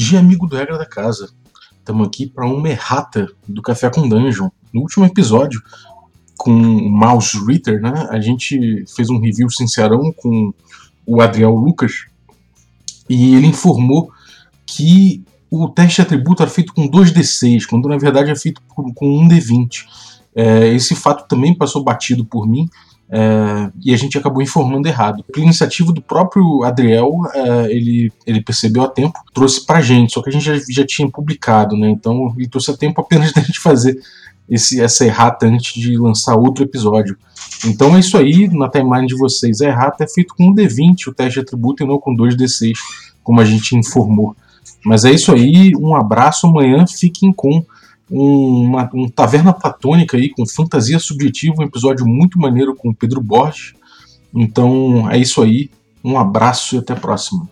dia, amigo do Regra da Casa. Estamos aqui para uma errata do Café com Dungeon. No último episódio, com o Mouse Ritter, né, a gente fez um review sincerão com o Adriel Lucas e ele informou que o teste de atributo era feito com 2d6, quando na verdade é feito com 1d20. É, esse fato também passou batido por mim, é, e a gente acabou informando errado. Por iniciativa do próprio Adriel, é, ele, ele percebeu a tempo, trouxe pra gente, só que a gente já, já tinha publicado, né? Então ele trouxe a tempo apenas da gente fazer esse, essa errata antes de lançar outro episódio. Então é isso aí, na timeline de vocês. A errata é feito com um D20 o teste de atributo e não com 2D6, como a gente informou. Mas é isso aí, um abraço, amanhã fiquem com uma, um Taverna Platônica aí com fantasia subjetiva, um episódio muito maneiro com o Pedro Borges. Então é isso aí, um abraço e até a próxima.